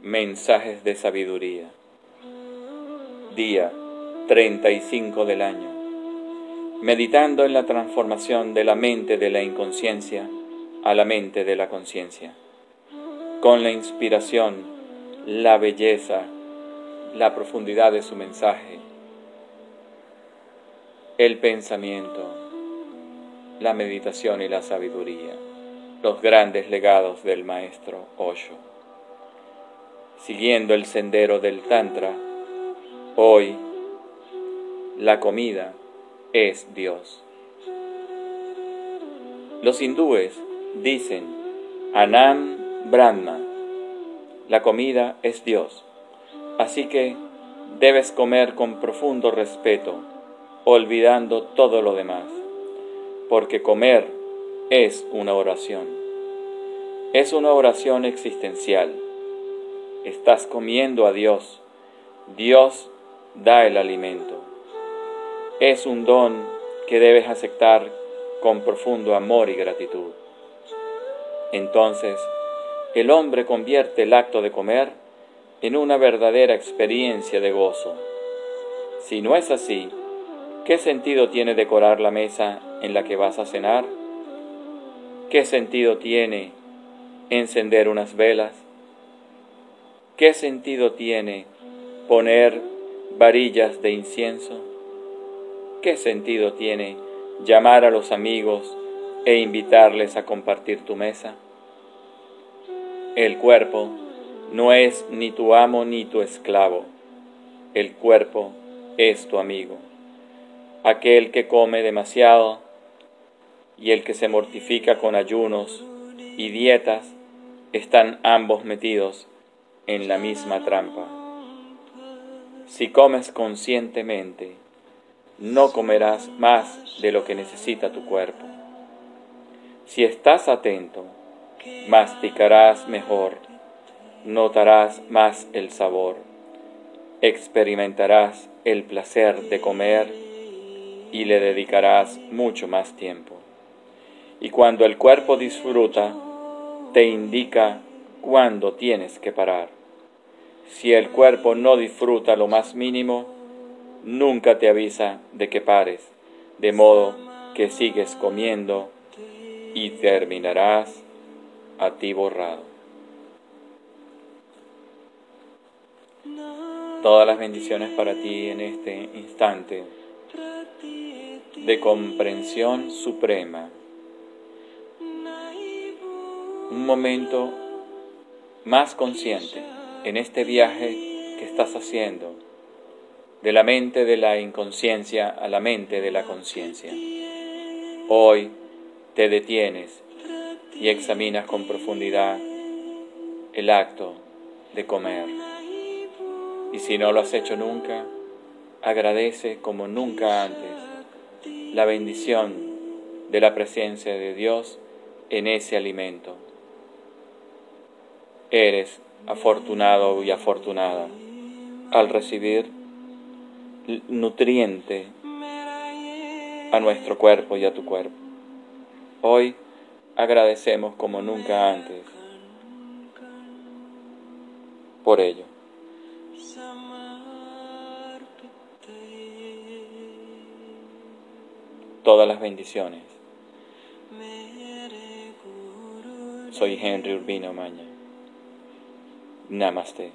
Mensajes de sabiduría. Día 35 del año. Meditando en la transformación de la mente de la inconsciencia a la mente de la conciencia. Con la inspiración, la belleza, la profundidad de su mensaje, el pensamiento, la meditación y la sabiduría, los grandes legados del maestro Osho. Siguiendo el sendero del Tantra, hoy la comida es Dios. Los hindúes dicen Anam Brahma, la comida es Dios, así que debes comer con profundo respeto, olvidando todo lo demás porque comer es una oración. Es una oración existencial. Estás comiendo a Dios. Dios da el alimento. Es un don que debes aceptar con profundo amor y gratitud. Entonces, el hombre convierte el acto de comer en una verdadera experiencia de gozo. Si no es así, ¿Qué sentido tiene decorar la mesa en la que vas a cenar? ¿Qué sentido tiene encender unas velas? ¿Qué sentido tiene poner varillas de incienso? ¿Qué sentido tiene llamar a los amigos e invitarles a compartir tu mesa? El cuerpo no es ni tu amo ni tu esclavo. El cuerpo es tu amigo aquel que come demasiado y el que se mortifica con ayunos y dietas, están ambos metidos en la misma trampa. Si comes conscientemente, no comerás más de lo que necesita tu cuerpo. Si estás atento, masticarás mejor, notarás más el sabor, experimentarás el placer de comer y le dedicarás mucho más tiempo. Y cuando el cuerpo disfruta, te indica cuándo tienes que parar. Si el cuerpo no disfruta lo más mínimo, nunca te avisa de que pares, de modo que sigues comiendo y terminarás a ti borrado. Todas las bendiciones para ti en este instante de comprensión suprema. Un momento más consciente en este viaje que estás haciendo de la mente de la inconsciencia a la mente de la conciencia. Hoy te detienes y examinas con profundidad el acto de comer. Y si no lo has hecho nunca, agradece como nunca antes la bendición de la presencia de Dios en ese alimento. Eres afortunado y afortunada al recibir nutriente a nuestro cuerpo y a tu cuerpo. Hoy agradecemos como nunca antes por ello. todas las bendiciones. Soy Henry Urbino Maña. Namaste.